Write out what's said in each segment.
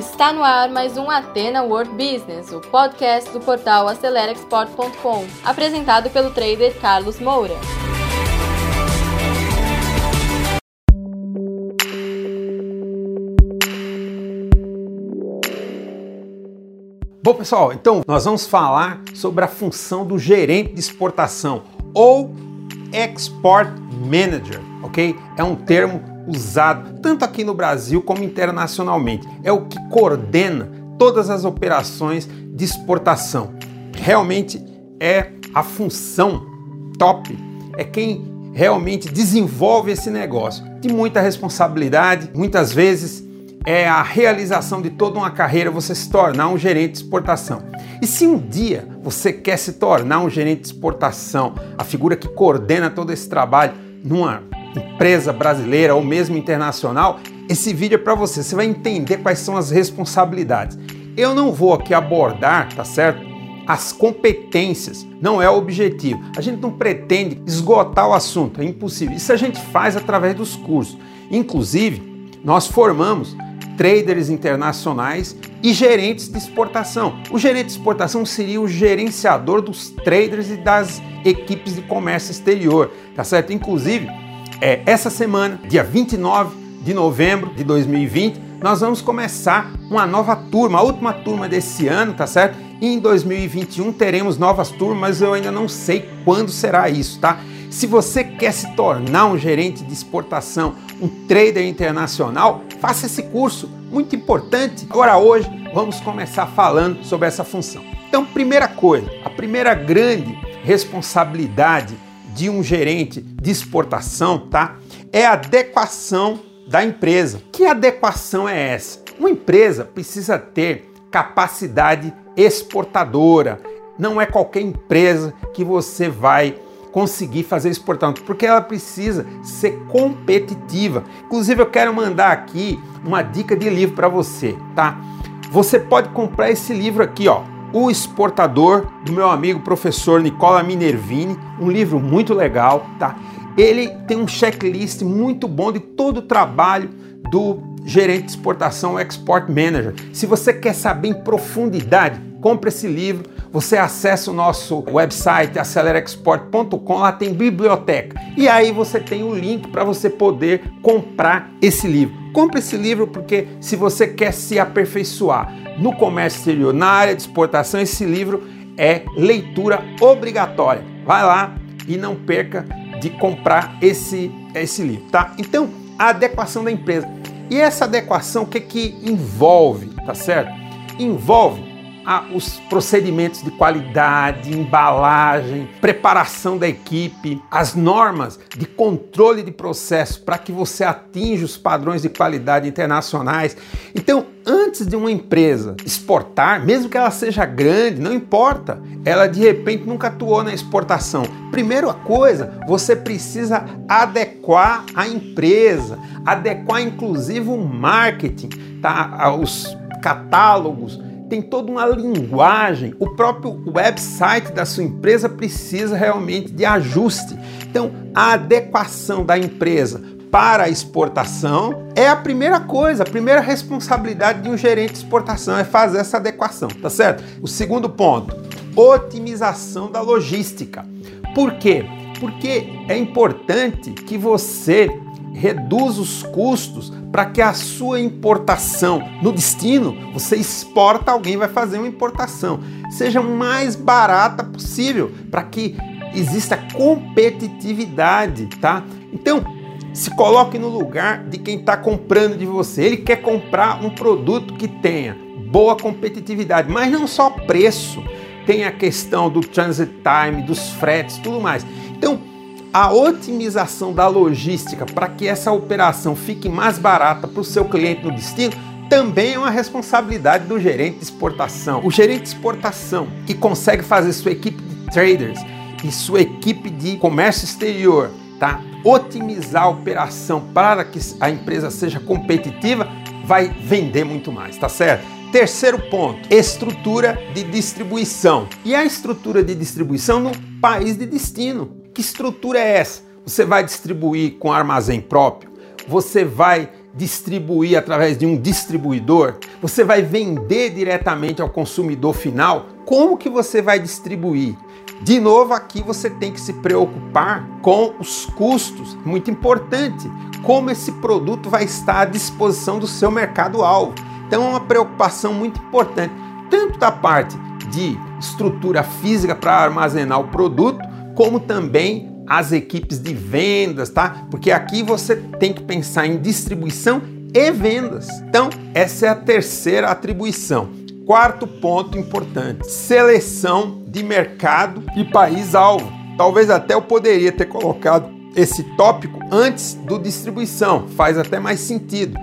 Está no ar mais um Atena World Business, o podcast do portal AceleraExport.com, apresentado pelo trader Carlos Moura. Bom, pessoal, então nós vamos falar sobre a função do gerente de exportação ou Export Manager, ok? É um termo usado tanto aqui no Brasil como internacionalmente. É o que coordena todas as operações de exportação. Realmente é a função top, é quem realmente desenvolve esse negócio. De muita responsabilidade, muitas vezes é a realização de toda uma carreira você se tornar um gerente de exportação. E se um dia você quer se tornar um gerente de exportação, a figura que coordena todo esse trabalho numa empresa brasileira ou mesmo internacional, esse vídeo é para você. Você vai entender quais são as responsabilidades. Eu não vou aqui abordar, tá certo? As competências não é o objetivo. A gente não pretende esgotar o assunto, é impossível. Isso a gente faz através dos cursos. Inclusive, nós formamos traders internacionais e gerentes de exportação. O gerente de exportação seria o gerenciador dos traders e das equipes de comércio exterior, tá certo? Inclusive, é, essa semana, dia 29 de novembro de 2020, nós vamos começar uma nova turma, a última turma desse ano, tá certo? E em 2021 teremos novas turmas, mas eu ainda não sei quando será isso, tá? Se você quer se tornar um gerente de exportação, um trader internacional, faça esse curso, muito importante. Agora hoje vamos começar falando sobre essa função. Então, primeira coisa, a primeira grande responsabilidade de um gerente de exportação, tá? É a adequação da empresa. Que adequação é essa? Uma empresa precisa ter capacidade exportadora. Não é qualquer empresa que você vai conseguir fazer exportação, porque ela precisa ser competitiva. Inclusive, eu quero mandar aqui uma dica de livro para você, tá? Você pode comprar esse livro aqui, ó, o Exportador, do meu amigo professor Nicola Minervini, um livro muito legal, tá? Ele tem um checklist muito bom de todo o trabalho do gerente de exportação Export Manager. Se você quer saber em profundidade, compre esse livro. Você acessa o nosso website acelerexport.com, lá tem biblioteca. E aí você tem o link para você poder comprar esse livro. Compre esse livro porque se você quer se aperfeiçoar no comércio exterior, na área de exportação, esse livro é leitura obrigatória. Vai lá e não perca de comprar esse, esse livro, tá? Então, a adequação da empresa. E essa adequação, o que que envolve, tá certo? Envolve os procedimentos de qualidade, embalagem, preparação da equipe, as normas de controle de processo para que você atinja os padrões de qualidade internacionais. Então, antes de uma empresa exportar, mesmo que ela seja grande, não importa, ela de repente nunca atuou na exportação. Primeira coisa, você precisa adequar a empresa, adequar inclusive o marketing, tá? os catálogos tem toda uma linguagem, o próprio website da sua empresa precisa realmente de ajuste. Então, a adequação da empresa para a exportação é a primeira coisa, a primeira responsabilidade de um gerente de exportação é fazer essa adequação, tá certo? O segundo ponto, otimização da logística. Por quê? Porque é importante que você reduz os custos para que a sua importação no destino, você exporta, alguém vai fazer uma importação, seja mais barata possível, para que exista competitividade, tá? Então, se coloque no lugar de quem está comprando de você. Ele quer comprar um produto que tenha boa competitividade, mas não só preço, tem a questão do transit time, dos fretes, tudo mais. Então, a otimização da logística para que essa operação fique mais barata para o seu cliente no destino também é uma responsabilidade do gerente de exportação. O gerente de exportação que consegue fazer sua equipe de traders e sua equipe de comércio exterior, tá? Otimizar a operação para que a empresa seja competitiva, vai vender muito mais, tá certo? Terceiro ponto, estrutura de distribuição. E a estrutura de distribuição no país de destino. Que estrutura é essa? Você vai distribuir com armazém próprio? Você vai distribuir através de um distribuidor? Você vai vender diretamente ao consumidor final? Como que você vai distribuir? De novo, aqui você tem que se preocupar com os custos, muito importante, como esse produto vai estar à disposição do seu mercado-alvo. Então, é uma preocupação muito importante, tanto da parte de estrutura física para armazenar o produto, como também as equipes de vendas, tá? Porque aqui você tem que pensar em distribuição e vendas. Então, essa é a terceira atribuição. Quarto ponto importante: seleção de mercado e país-alvo. Talvez até eu poderia ter colocado esse tópico antes do distribuição, faz até mais sentido.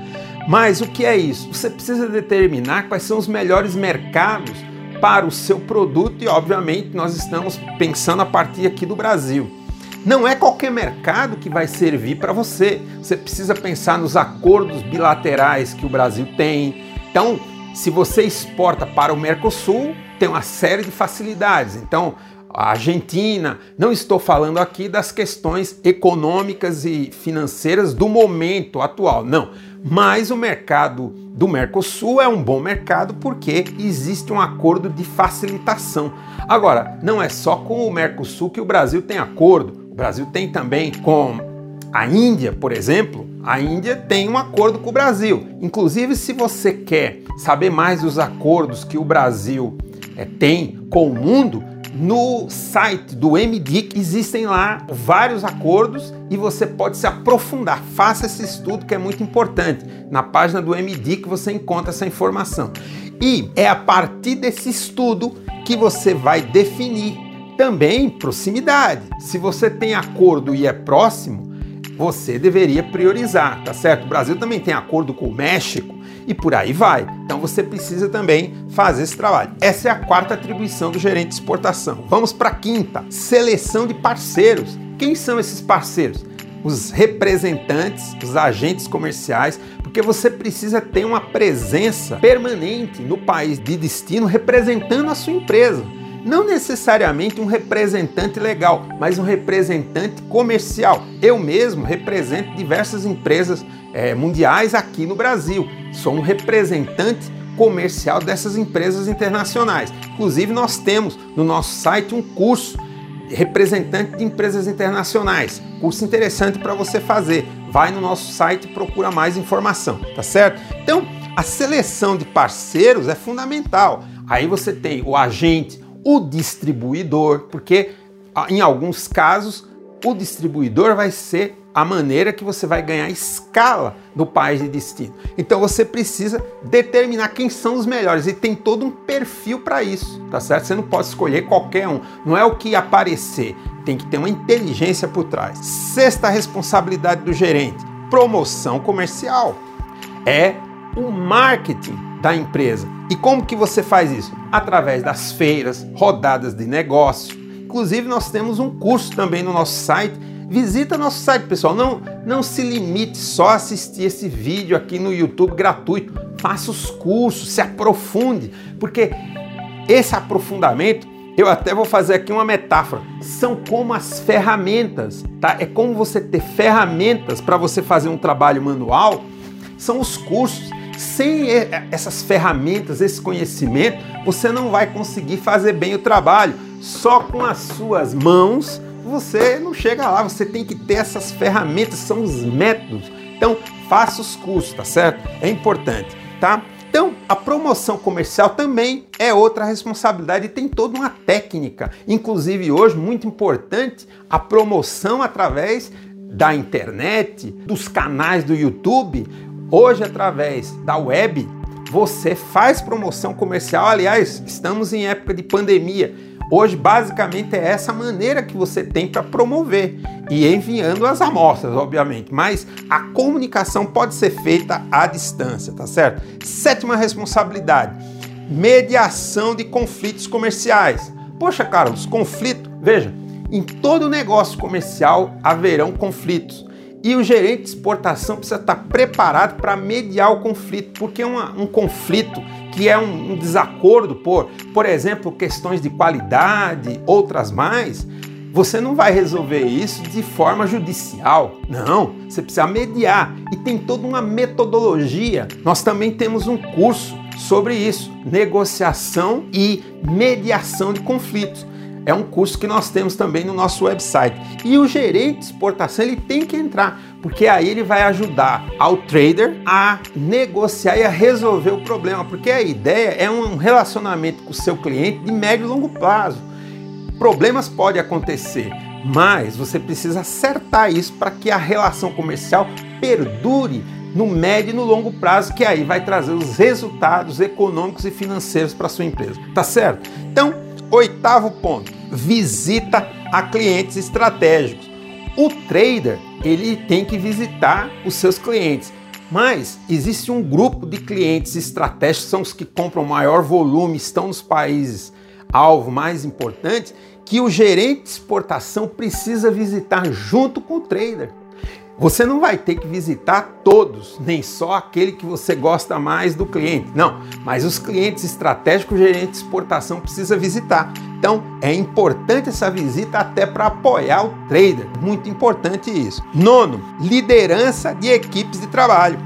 Mas o que é isso? Você precisa determinar quais são os melhores mercados para o seu produto e, obviamente, nós estamos pensando a partir aqui do Brasil. Não é qualquer mercado que vai servir para você. Você precisa pensar nos acordos bilaterais que o Brasil tem. Então, se você exporta para o Mercosul, tem uma série de facilidades. Então, a Argentina, não estou falando aqui das questões econômicas e financeiras do momento atual, não. Mas o mercado do Mercosul é um bom mercado porque existe um acordo de facilitação. Agora, não é só com o Mercosul que o Brasil tem acordo. Brasil tem também com a Índia, por exemplo. A Índia tem um acordo com o Brasil. Inclusive, se você quer saber mais dos acordos que o Brasil é, tem com o mundo, no site do MDIC existem lá vários acordos e você pode se aprofundar. Faça esse estudo que é muito importante. Na página do MDIC você encontra essa informação. E é a partir desse estudo que você vai definir também proximidade. Se você tem acordo e é próximo, você deveria priorizar, tá certo? O Brasil também tem acordo com o México e por aí vai. Então você precisa também fazer esse trabalho. Essa é a quarta atribuição do gerente de exportação. Vamos para a quinta: seleção de parceiros. Quem são esses parceiros? Os representantes, os agentes comerciais, porque você precisa ter uma presença permanente no país de destino representando a sua empresa não necessariamente um representante legal, mas um representante comercial. Eu mesmo represento diversas empresas é, mundiais aqui no Brasil. Sou um representante comercial dessas empresas internacionais. Inclusive, nós temos no nosso site um curso representante de empresas internacionais. Curso interessante para você fazer. Vai no nosso site e procura mais informação, tá certo? Então, a seleção de parceiros é fundamental. Aí você tem o agente, o distribuidor, porque em alguns casos o distribuidor vai ser a maneira que você vai ganhar escala no país de destino. Então você precisa determinar quem são os melhores e tem todo um perfil para isso, tá certo? Você não pode escolher qualquer um, não é o que aparecer, tem que ter uma inteligência por trás. Sexta responsabilidade do gerente: promoção comercial. É o marketing da empresa. E como que você faz isso? Através das feiras, rodadas de negócio. Inclusive nós temos um curso também no nosso site. Visita nosso site, pessoal. Não, não se limite só a assistir esse vídeo aqui no YouTube gratuito. Faça os cursos, se aprofunde, porque esse aprofundamento eu até vou fazer aqui uma metáfora. São como as ferramentas, tá? É como você ter ferramentas para você fazer um trabalho manual. São os cursos. Sem essas ferramentas, esse conhecimento, você não vai conseguir fazer bem o trabalho. Só com as suas mãos você não chega lá, você tem que ter essas ferramentas, são os métodos. Então, faça os cursos, tá certo? É importante, tá? Então, a promoção comercial também é outra responsabilidade e tem toda uma técnica. Inclusive, hoje, muito importante, a promoção através da internet, dos canais do YouTube, Hoje, através da web, você faz promoção comercial. Aliás, estamos em época de pandemia. Hoje, basicamente, é essa maneira que você tem para promover e enviando as amostras, obviamente. Mas a comunicação pode ser feita à distância, tá certo? Sétima responsabilidade: mediação de conflitos comerciais. Poxa, Carlos, conflito. Veja, em todo negócio comercial haverão conflitos. E o gerente de exportação precisa estar preparado para mediar o conflito, porque uma, um conflito que é um, um desacordo por, por exemplo, questões de qualidade, outras mais, você não vai resolver isso de forma judicial. Não, você precisa mediar e tem toda uma metodologia. Nós também temos um curso sobre isso, negociação e mediação de conflitos. É um curso que nós temos também no nosso website. E o gerente de exportação ele tem que entrar, porque aí ele vai ajudar ao trader a negociar e a resolver o problema, porque a ideia é um relacionamento com o seu cliente de médio e longo prazo. Problemas podem acontecer, mas você precisa acertar isso para que a relação comercial perdure no médio e no longo prazo, que aí vai trazer os resultados econômicos e financeiros para sua empresa. Tá certo? Então, oitavo ponto visita a clientes estratégicos. O trader, ele tem que visitar os seus clientes. Mas existe um grupo de clientes estratégicos, são os que compram maior volume, estão nos países alvo mais importantes, que o gerente de exportação precisa visitar junto com o trader. Você não vai ter que visitar todos, nem só aquele que você gosta mais do cliente. Não, mas os clientes estratégicos gerente de exportação precisa visitar. Então, é importante essa visita até para apoiar o trader. Muito importante isso. Nono, liderança de equipes de trabalho.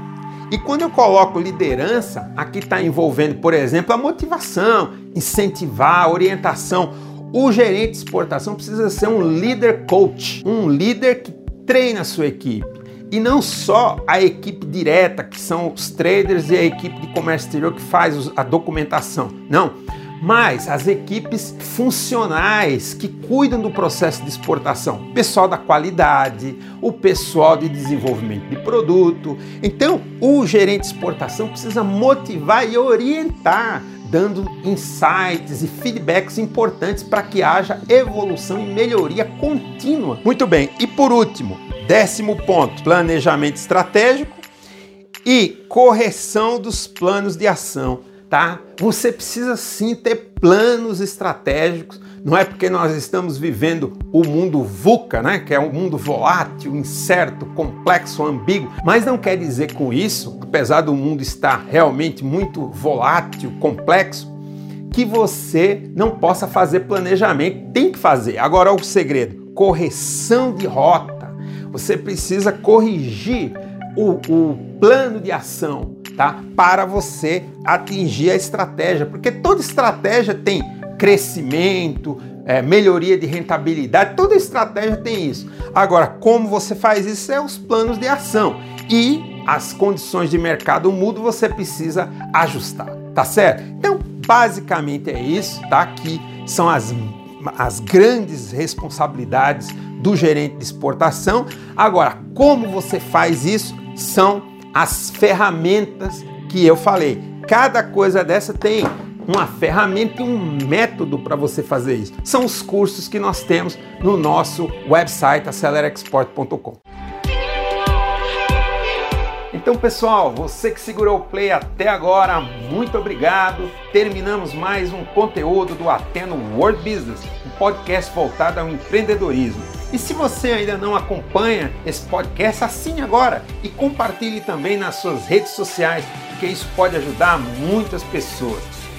E quando eu coloco liderança, aqui está envolvendo, por exemplo, a motivação, incentivar, orientação. O gerente de exportação precisa ser um líder coach, um líder que treina a sua equipe. E não só a equipe direta, que são os traders e a equipe de comércio exterior que faz a documentação. Não. Mas as equipes funcionais que cuidam do processo de exportação, pessoal da qualidade, o pessoal de desenvolvimento de produto. Então, o gerente de exportação precisa motivar e orientar dando insights e feedbacks importantes para que haja evolução e melhoria contínua. Muito bem, e por último, décimo ponto: planejamento estratégico e correção dos planos de ação. Tá? Você precisa sim ter planos estratégicos. Não é porque nós estamos vivendo o mundo VUCA, né? que é um mundo volátil, incerto, complexo, ambíguo, mas não quer dizer com isso, apesar do mundo estar realmente muito volátil, complexo, que você não possa fazer planejamento. Tem que fazer. Agora, o segredo: correção de rota. Você precisa corrigir o, o plano de ação tá? para você atingir a estratégia, porque toda estratégia tem crescimento, é, melhoria de rentabilidade, toda estratégia tem isso. Agora, como você faz isso é os planos de ação e as condições de mercado mudam, você precisa ajustar, tá certo? Então, basicamente é isso, tá? Que são as, as grandes responsabilidades do gerente de exportação. Agora, como você faz isso são as ferramentas que eu falei. Cada coisa dessa tem uma ferramenta e um método para você fazer isso. São os cursos que nós temos no nosso website acelerexport.com. Então, pessoal, você que segurou o play até agora, muito obrigado. Terminamos mais um conteúdo do Ateno World Business, um podcast voltado ao empreendedorismo. E se você ainda não acompanha esse podcast, assine agora e compartilhe também nas suas redes sociais, porque isso pode ajudar muitas pessoas.